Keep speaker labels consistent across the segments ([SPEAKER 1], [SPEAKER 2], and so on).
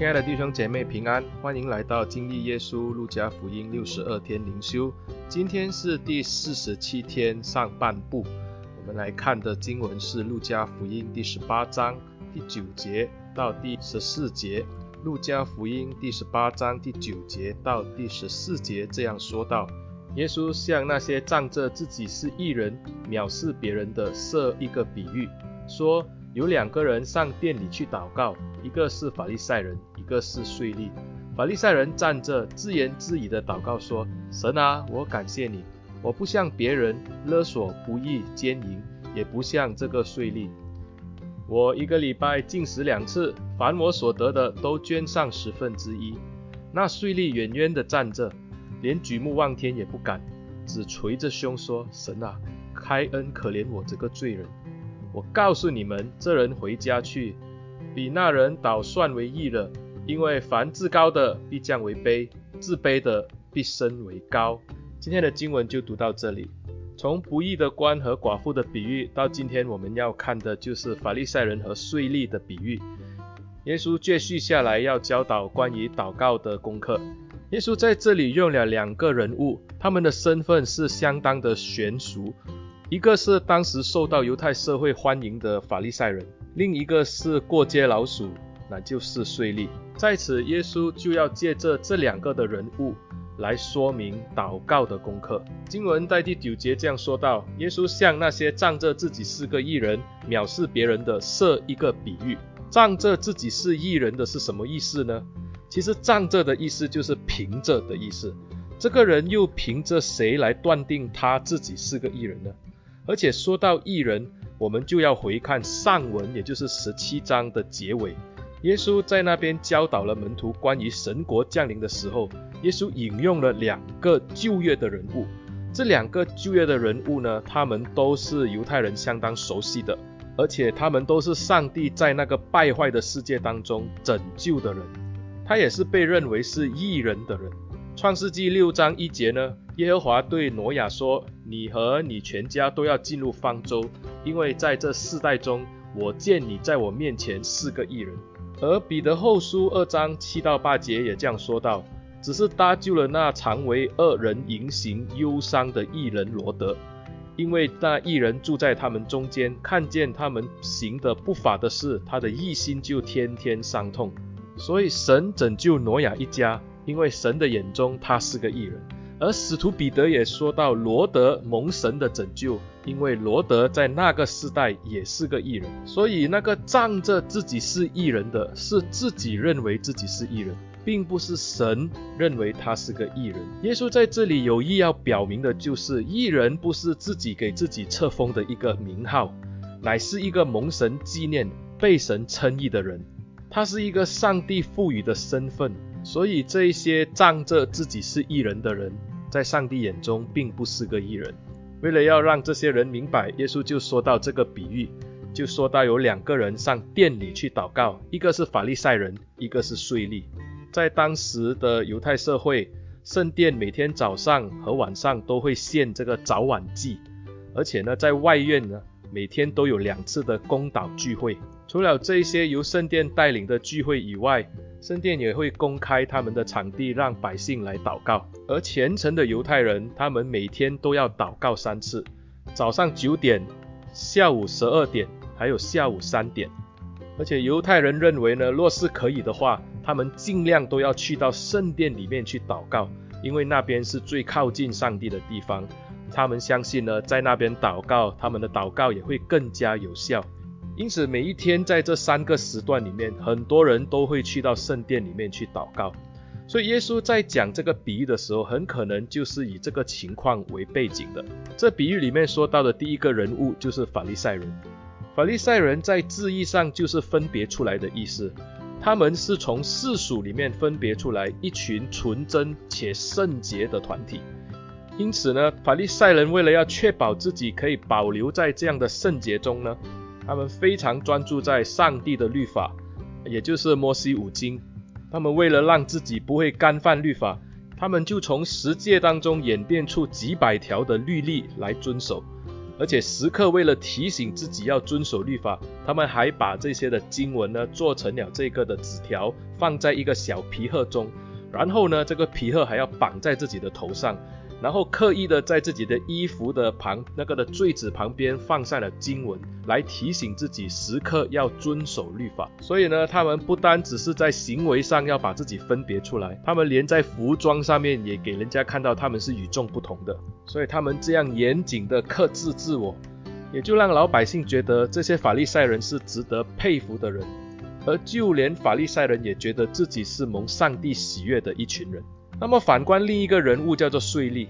[SPEAKER 1] 亲爱的弟兄姐妹平安，欢迎来到经历耶稣路加福音六十二天灵修。今天是第四十七天上半部，我们来看的经文是路加福音第十八章第九节到第十四节。路加福音第十八章第九节到第十四节这样说道：耶稣向那些仗着自己是义人、藐视别人的设一个比喻，说。有两个人上殿里去祷告，一个是法利赛人，一个是税吏。法利赛人站着自言自语的祷告说：“神啊，我感谢你，我不像别人勒索、不义、奸淫，也不像这个税吏。我一个礼拜进食两次，凡我所得的都捐上十分之一。”那税吏远远的站着，连举目望天也不敢，只捶着胸说：“神啊，开恩可怜我这个罪人。”我告诉你们，这人回家去，比那人倒算为义了。因为凡自高的必降为卑，自卑的必升为高。今天的经文就读到这里。从不义的官和寡妇的比喻，到今天我们要看的就是法利赛人和税吏的比喻。耶稣接续下来要教导关于祷告的功课。耶稣在这里用了两个人物，他们的身份是相当的悬殊。一个是当时受到犹太社会欢迎的法利赛人，另一个是过街老鼠，那就是税吏。在此，耶稣就要借着这两个的人物来说明祷告的功课。经文在第九节这样说道：耶稣向那些仗着自己是个义人、藐视别人的设一个比喻。仗着自己是义人的是什么意思呢？其实仗着的意思就是凭着的意思。这个人又凭着谁来断定他自己是个义人呢？而且说到义人，我们就要回看上文，也就是十七章的结尾。耶稣在那边教导了门徒关于神国降临的时候，耶稣引用了两个旧约的人物。这两个旧约的人物呢，他们都是犹太人相当熟悉的，而且他们都是上帝在那个败坏的世界当中拯救的人。他也是被认为是异人的人。创世纪六章一节呢，耶和华对挪亚说：“你和你全家都要进入方舟，因为在这世代中，我见你在我面前是个异人。”而彼得后书二章七到八节也这样说道：“只是搭救了那常为恶人营行忧伤的异人罗德，因为那异人住在他们中间，看见他们行的不法的事，他的义心就天天伤痛。所以神拯救挪亚一家。”因为神的眼中他是个异人，而使徒彼得也说到罗得蒙神的拯救，因为罗得在那个时代也是个异人，所以那个仗着自己是异人的，是自己认为自己是异人，并不是神认为他是个异人。耶稣在这里有意要表明的就是，异人不是自己给自己册封的一个名号，乃是一个蒙神纪念、被神称义的人，他是一个上帝赋予的身份。所以这一些仗着自己是异人的人，在上帝眼中并不是个艺人。为了要让这些人明白，耶稣就说到这个比喻，就说到有两个人上殿里去祷告，一个是法利赛人，一个是税吏。在当时的犹太社会，圣殿每天早上和晚上都会献这个早晚祭，而且呢，在外院呢，每天都有两次的公祷聚会。除了这些由圣殿带领的聚会以外，圣殿也会公开他们的场地，让百姓来祷告。而虔诚的犹太人，他们每天都要祷告三次：早上九点、下午十二点，还有下午三点。而且犹太人认为呢，若是可以的话，他们尽量都要去到圣殿里面去祷告，因为那边是最靠近上帝的地方。他们相信呢，在那边祷告，他们的祷告也会更加有效。因此，每一天在这三个时段里面，很多人都会去到圣殿里面去祷告。所以，耶稣在讲这个比喻的时候，很可能就是以这个情况为背景的。这比喻里面说到的第一个人物就是法利赛人。法利赛人在字义上就是分别出来的意思，他们是从世俗里面分别出来一群纯真且圣洁的团体。因此呢，法利赛人为了要确保自己可以保留在这样的圣洁中呢，他们非常专注在上帝的律法，也就是摩西五经。他们为了让自己不会干犯律法，他们就从十诫当中演变出几百条的律例来遵守。而且时刻为了提醒自己要遵守律法，他们还把这些的经文呢做成了这个的纸条，放在一个小皮盒中，然后呢，这个皮盒还要绑在自己的头上。然后刻意的在自己的衣服的旁那个的坠子旁边放上了经文，来提醒自己时刻要遵守律法。所以呢，他们不单只是在行为上要把自己分别出来，他们连在服装上面也给人家看到他们是与众不同的。所以他们这样严谨的克制自我，也就让老百姓觉得这些法利赛人是值得佩服的人，而就连法利赛人也觉得自己是蒙上帝喜悦的一群人。那么反观另一个人物叫做税吏，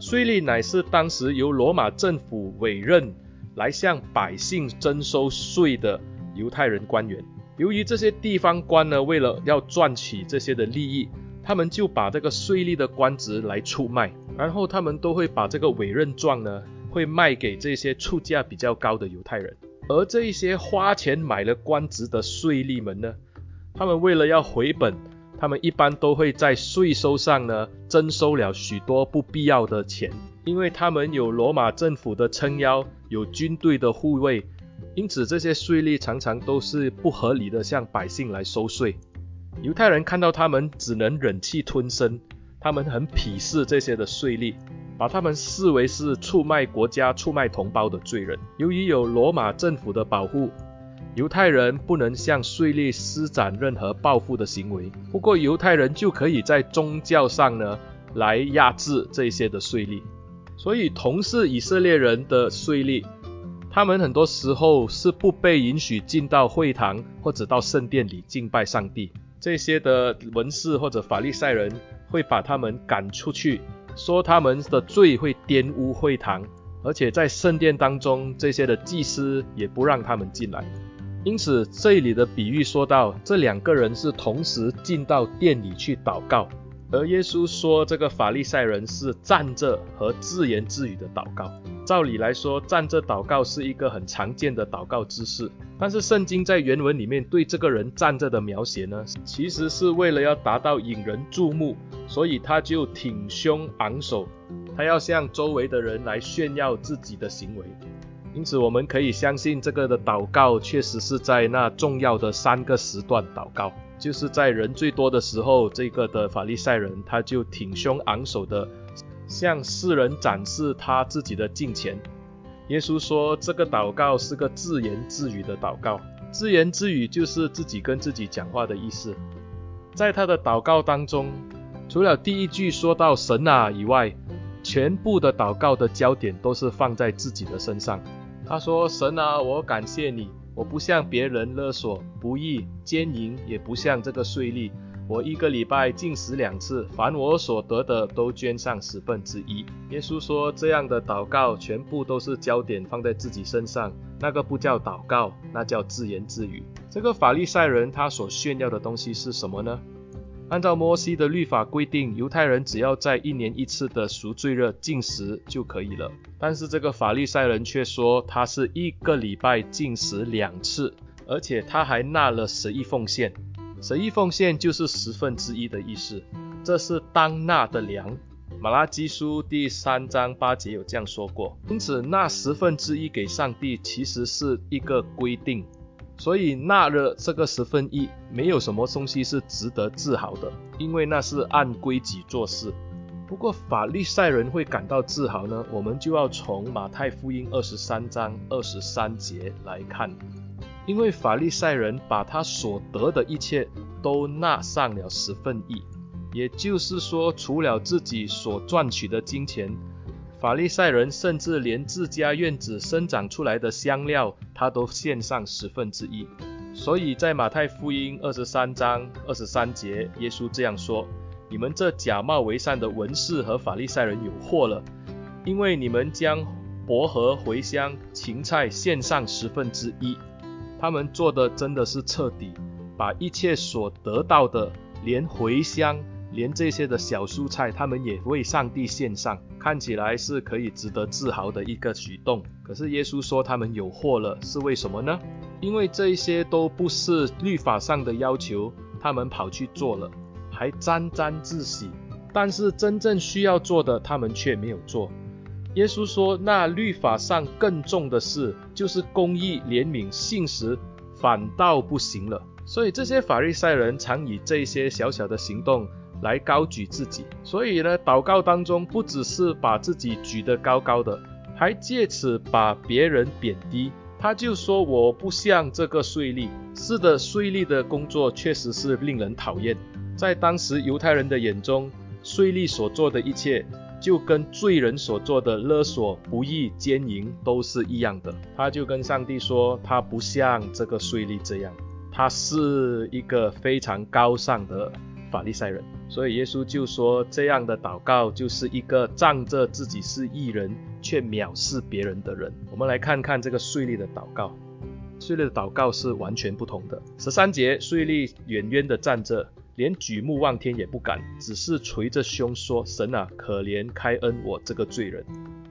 [SPEAKER 1] 税吏乃是当时由罗马政府委任来向百姓征收税的犹太人官员。由于这些地方官呢，为了要赚取这些的利益，他们就把这个税吏的官职来出卖，然后他们都会把这个委任状呢，会卖给这些出价比较高的犹太人。而这一些花钱买了官职的税吏们呢，他们为了要回本。他们一般都会在税收上呢征收了许多不必要的钱，因为他们有罗马政府的撑腰，有军队的护卫，因此这些税吏常常都是不合理的向百姓来收税。犹太人看到他们只能忍气吞声，他们很鄙视这些的税吏，把他们视为是出卖国家、出卖同胞的罪人。由于有罗马政府的保护。犹太人不能向税吏施展任何报复的行为，不过犹太人就可以在宗教上呢来压制这些的税吏。所以同是以色列人的税吏，他们很多时候是不被允许进到会堂或者到圣殿里敬拜上帝。这些的文士或者法利赛人会把他们赶出去，说他们的罪会玷污会堂，而且在圣殿当中，这些的祭司也不让他们进来。因此，这里的比喻说到，这两个人是同时进到店里去祷告，而耶稣说这个法利赛人是站着和自言自语的祷告。照理来说，站着祷告是一个很常见的祷告姿势，但是圣经在原文里面对这个人站着的描写呢，其实是为了要达到引人注目，所以他就挺胸昂首，他要向周围的人来炫耀自己的行为。因此，我们可以相信这个的祷告确实是在那重要的三个时段祷告，就是在人最多的时候，这个的法利赛人他就挺胸昂首的向世人展示他自己的敬虔。耶稣说，这个祷告是个自言自语的祷告，自言自语就是自己跟自己讲话的意思。在他的祷告当中，除了第一句说到神啊以外，全部的祷告的焦点都是放在自己的身上。他说：“神啊，我感谢你，我不向别人勒索、不义、奸淫，也不像这个税吏。我一个礼拜进食两次，凡我所得的都捐上十分之一。”耶稣说：“这样的祷告全部都是焦点放在自己身上，那个不叫祷告，那叫自言自语。”这个法利赛人他所炫耀的东西是什么呢？按照摩西的律法规定，犹太人只要在一年一次的赎罪日禁食就可以了。但是这个法利赛人却说，他是一个礼拜禁食两次，而且他还纳了十一奉献。十一奉献就是十分之一的意思，这是当纳的粮。马拉基书第三章八节有这样说过。因此，纳十分之一给上帝其实是一个规定。所以纳了这个十分一，没有什么东西是值得自豪的，因为那是按规矩做事。不过法利赛人会感到自豪呢？我们就要从马太福音二十三章二十三节来看，因为法利赛人把他所得的一切都纳上了十分一，也就是说，除了自己所赚取的金钱。法利赛人甚至连自家院子生长出来的香料，他都献上十分之一。所以在马太福音二十三章二十三节，耶稣这样说：“你们这假冒为善的文士和法利赛人有祸了，因为你们将薄荷、茴香、芹菜献上十分之一。他们做的真的是彻底，把一切所得到的，连茴香。”连这些的小蔬菜，他们也为上帝献上，看起来是可以值得自豪的一个举动。可是耶稣说他们有祸了，是为什么呢？因为这些都不是律法上的要求，他们跑去做了，还沾沾自喜。但是真正需要做的，他们却没有做。耶稣说，那律法上更重的事，就是公义、怜悯、信实，反倒不行了。所以这些法利赛人常以这些小小的行动来高举自己。所以呢，祷告当中不只是把自己举得高高的，还借此把别人贬低。他就说：“我不像这个税吏。”是的，税吏的工作确实是令人讨厌。在当时犹太人的眼中，税吏所做的一切，就跟罪人所做的勒索、不义、奸淫都是一样的。他就跟上帝说：“他不像这个税吏这样。”他是一个非常高尚的法利赛人，所以耶稣就说，这样的祷告就是一个仗着自己是义人却藐视别人的人。我们来看看这个税吏的祷告，税吏的祷告是完全不同的。十三节，税吏远远地站着，连举目望天也不敢，只是捶着胸说：“神啊，可怜开恩我这个罪人。”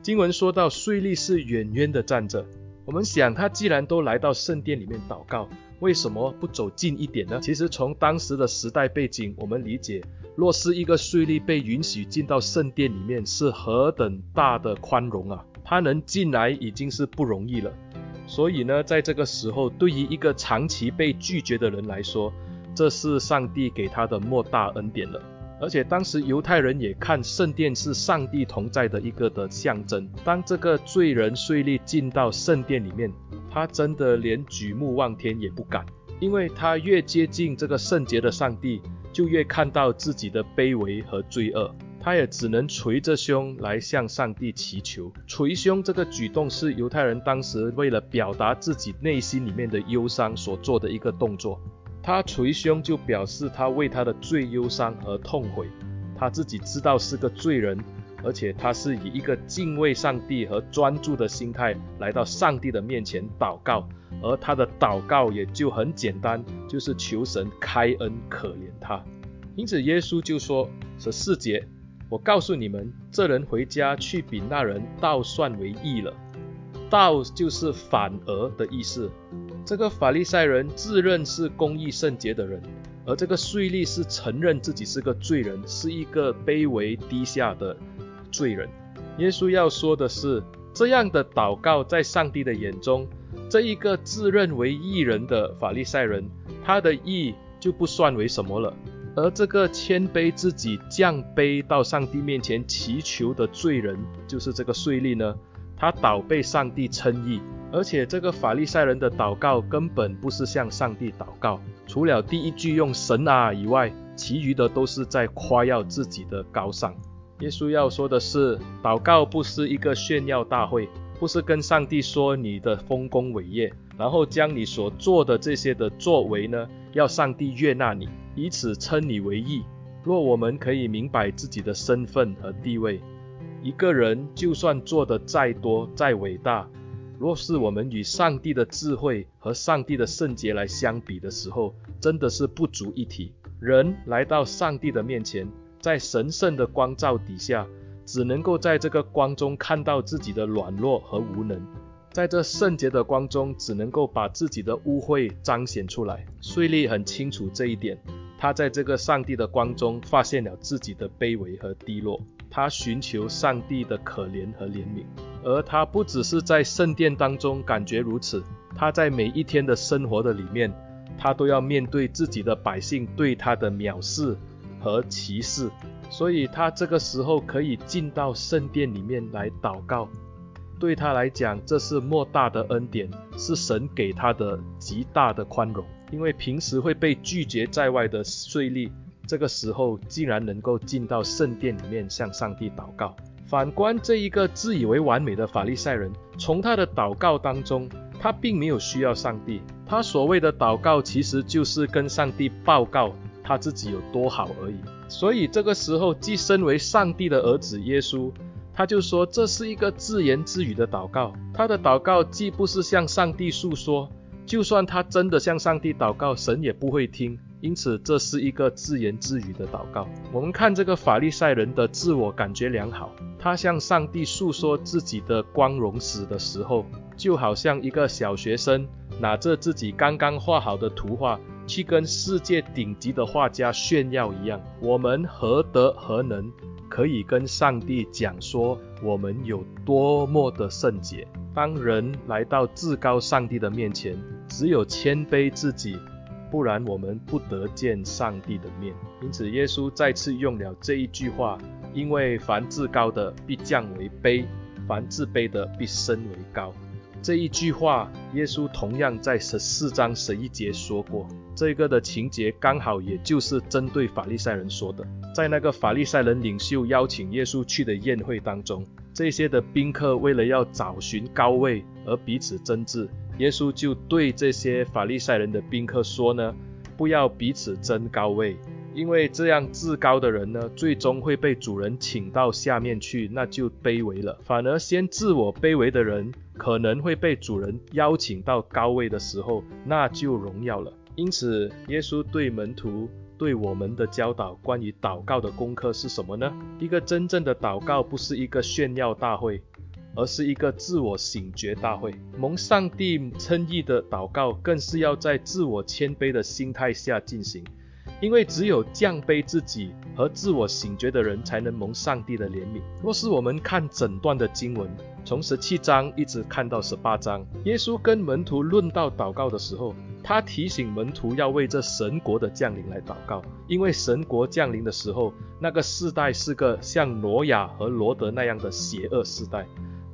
[SPEAKER 1] 经文说到税吏是远远地站着，我们想他既然都来到圣殿里面祷告。为什么不走近一点呢？其实从当时的时代背景，我们理解，若是一个税吏被允许进到圣殿里面，是何等大的宽容啊！他能进来已经是不容易了。所以呢，在这个时候，对于一个长期被拒绝的人来说，这是上帝给他的莫大恩典了。而且当时犹太人也看圣殿是上帝同在的一个的象征。当这个罪人税利进到圣殿里面，他真的连举目望天也不敢，因为他越接近这个圣洁的上帝，就越看到自己的卑微和罪恶。他也只能捶着胸来向上帝祈求。捶胸这个举动是犹太人当时为了表达自己内心里面的忧伤所做的一个动作。他捶胸就表示他为他的罪忧伤和痛悔，他自己知道是个罪人，而且他是以一个敬畏上帝和专注的心态来到上帝的面前祷告，而他的祷告也就很简单，就是求神开恩可怜他。因此耶稣就说十四节，我告诉你们，这人回家去比那人倒算为义了。倒就是反而的意思。这个法利赛人自认是公义圣洁的人，而这个税吏是承认自己是个罪人，是一个卑微低下的罪人。耶稣要说的是，这样的祷告在上帝的眼中，这一个自认为义人的法利赛人，他的义就不算为什么了。而这个谦卑自己、降卑到上帝面前祈求的罪人，就是这个税吏呢，他倒被上帝称义。而且这个法利赛人的祷告根本不是向上帝祷告，除了第一句用神啊以外，其余的都是在夸耀自己的高尚。耶稣要说的是，祷告不是一个炫耀大会，不是跟上帝说你的丰功伟业，然后将你所做的这些的作为呢，要上帝悦纳你，以此称你为义。若我们可以明白自己的身份和地位，一个人就算做得再多再伟大，若是我们与上帝的智慧和上帝的圣洁来相比的时候，真的是不足一提。人来到上帝的面前，在神圣的光照底下，只能够在这个光中看到自己的软弱和无能，在这圣洁的光中，只能够把自己的污秽彰显出来。税利很清楚这一点，他在这个上帝的光中发现了自己的卑微和低落，他寻求上帝的可怜和怜悯。而他不只是在圣殿当中感觉如此，他在每一天的生活的里面，他都要面对自己的百姓对他的藐视和歧视，所以他这个时候可以进到圣殿里面来祷告，对他来讲，这是莫大的恩典，是神给他的极大的宽容，因为平时会被拒绝在外的税吏，这个时候竟然能够进到圣殿里面向上帝祷告。反观这一个自以为完美的法利赛人，从他的祷告当中，他并没有需要上帝。他所谓的祷告，其实就是跟上帝报告他自己有多好而已。所以这个时候，既身为上帝的儿子耶稣，他就说这是一个自言自语的祷告。他的祷告既不是向上帝诉说，就算他真的向上帝祷告，神也不会听。因此，这是一个自言自语的祷告。我们看这个法利赛人的自我感觉良好，他向上帝诉说自己的光荣史的时候，就好像一个小学生拿着自己刚刚画好的图画，去跟世界顶级的画家炫耀一样。我们何德何能，可以跟上帝讲说我们有多么的圣洁。当人来到至高上帝的面前，只有谦卑自己，不然我们不得见上帝的面。因此，耶稣再次用了这一句话：因为凡至高的必降为卑，凡自卑的必升为高。这一句话，耶稣同样在十四章十一节说过。这个的情节刚好也就是针对法利赛人说的。在那个法利赛人领袖邀请耶稣去的宴会当中，这些的宾客为了要找寻高位而彼此争执，耶稣就对这些法利赛人的宾客说呢：不要彼此争高位。因为这样至高的人呢，最终会被主人请到下面去，那就卑微了。反而先自我卑微的人，可能会被主人邀请到高位的时候，那就荣耀了。因此，耶稣对门徒对我们的教导，关于祷告的功课是什么呢？一个真正的祷告不是一个炫耀大会，而是一个自我醒觉大会。蒙上帝称义的祷告，更是要在自我谦卑的心态下进行。因为只有降卑自己和自我醒觉的人，才能蒙上帝的怜悯。若是我们看整段的经文，从十七章一直看到十八章，耶稣跟门徒论到祷告的时候，他提醒门徒要为这神国的降临来祷告。因为神国降临的时候，那个世代是个像挪亚和罗得那样的邪恶世代。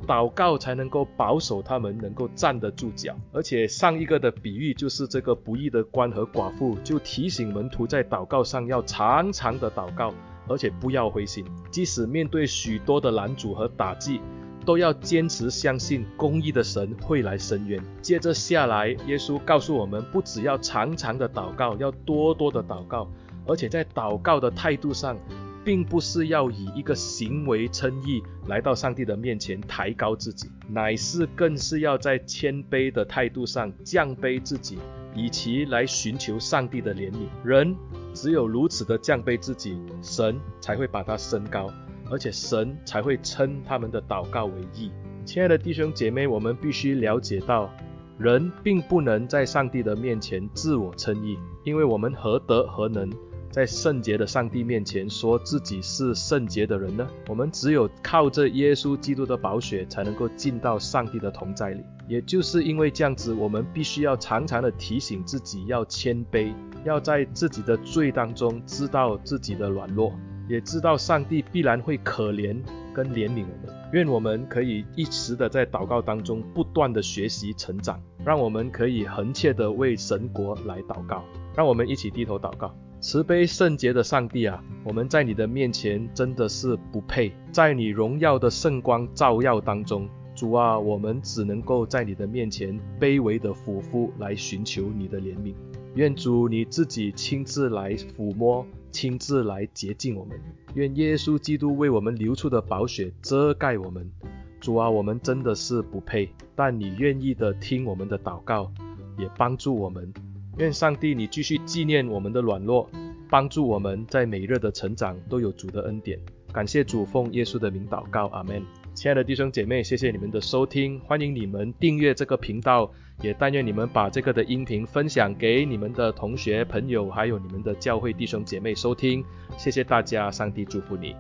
[SPEAKER 1] 祷告才能够保守他们能够站得住脚，而且上一个的比喻就是这个不义的官和寡妇，就提醒门徒在祷告上要常常的祷告，而且不要灰心，即使面对许多的拦阻和打击，都要坚持相信公义的神会来伸冤。接着下来，耶稣告诉我们，不只要常常的祷告，要多多的祷告，而且在祷告的态度上。并不是要以一个行为称义来到上帝的面前抬高自己，乃是更是要在谦卑的态度上降卑自己，以其来寻求上帝的怜悯。人只有如此的降卑自己，神才会把他升高，而且神才会称他们的祷告为义。亲爱的弟兄姐妹，我们必须了解到，人并不能在上帝的面前自我称义，因为我们何德何能？在圣洁的上帝面前说自己是圣洁的人呢？我们只有靠着耶稣基督的宝血，才能够进到上帝的同在里。也就是因为这样子，我们必须要常常的提醒自己要谦卑，要在自己的罪当中知道自己的软弱，也知道上帝必然会可怜跟怜悯我们。愿我们可以一直的在祷告当中不断的学习成长，让我们可以恒切的为神国来祷告。让我们一起低头祷告。慈悲圣洁的上帝啊，我们在你的面前真的是不配，在你荣耀的圣光照耀当中，主啊，我们只能够在你的面前卑微的俯伏来寻求你的怜悯。愿主你自己亲自来抚摸，亲自来洁净我们。愿耶稣基督为我们流出的宝血遮盖我们。主啊，我们真的是不配，但你愿意的听我们的祷告，也帮助我们。愿上帝你继续纪念我们的软弱，帮助我们在每日的成长都有主的恩典。感谢主，奉耶稣的名祷告，阿门。亲爱的弟兄姐妹，谢谢你们的收听，欢迎你们订阅这个频道，也但愿你们把这个的音频分享给你们的同学、朋友，还有你们的教会弟兄姐妹收听。谢谢大家，上帝祝福你。